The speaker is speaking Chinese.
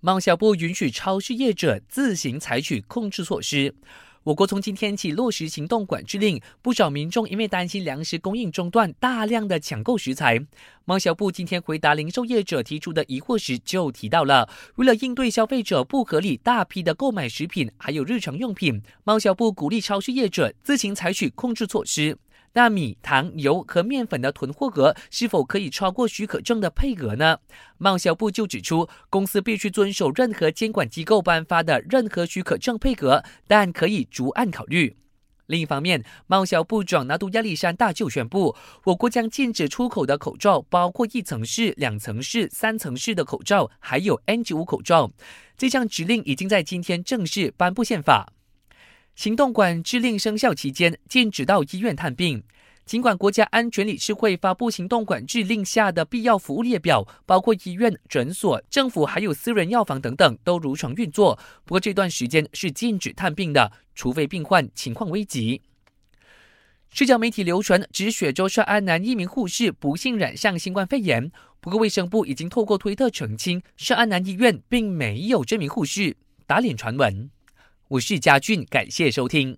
贸销部允许超市业者自行采取控制措施。我国从今天起落实行动管制令，不少民众因为担心粮食供应中断，大量的抢购食材。贸销部今天回答零售业者提出的疑惑时，就提到了，为了应对消费者不合理大批的购买食品还有日常用品，贸销部鼓励超市业者自行采取控制措施。那米、糖、油和面粉的囤货额是否可以超过许可证的配额呢？贸销部就指出，公司必须遵守任何监管机构颁发的任何许可证配额，但可以逐案考虑。另一方面，贸销部长拿督亚历山大就宣布，我国将禁止出口的口罩，包括一层式、两层式、三层式的口罩，还有 N95 口罩。这项指令已经在今天正式颁布宪法。行动管制令生效期间，禁止到医院探病。尽管国家安全理事会发布行动管制令下的必要服务列表，包括医院、诊所、政府还有私人药房等等都如常运作，不过这段时间是禁止探病的，除非病患情况危急。社交媒体流传指雪州涉安南一名护士不幸染上新冠肺炎，不过卫生部已经透过推特澄清，涉安南医院并没有这名护士打脸传闻。我是嘉俊，感谢收听。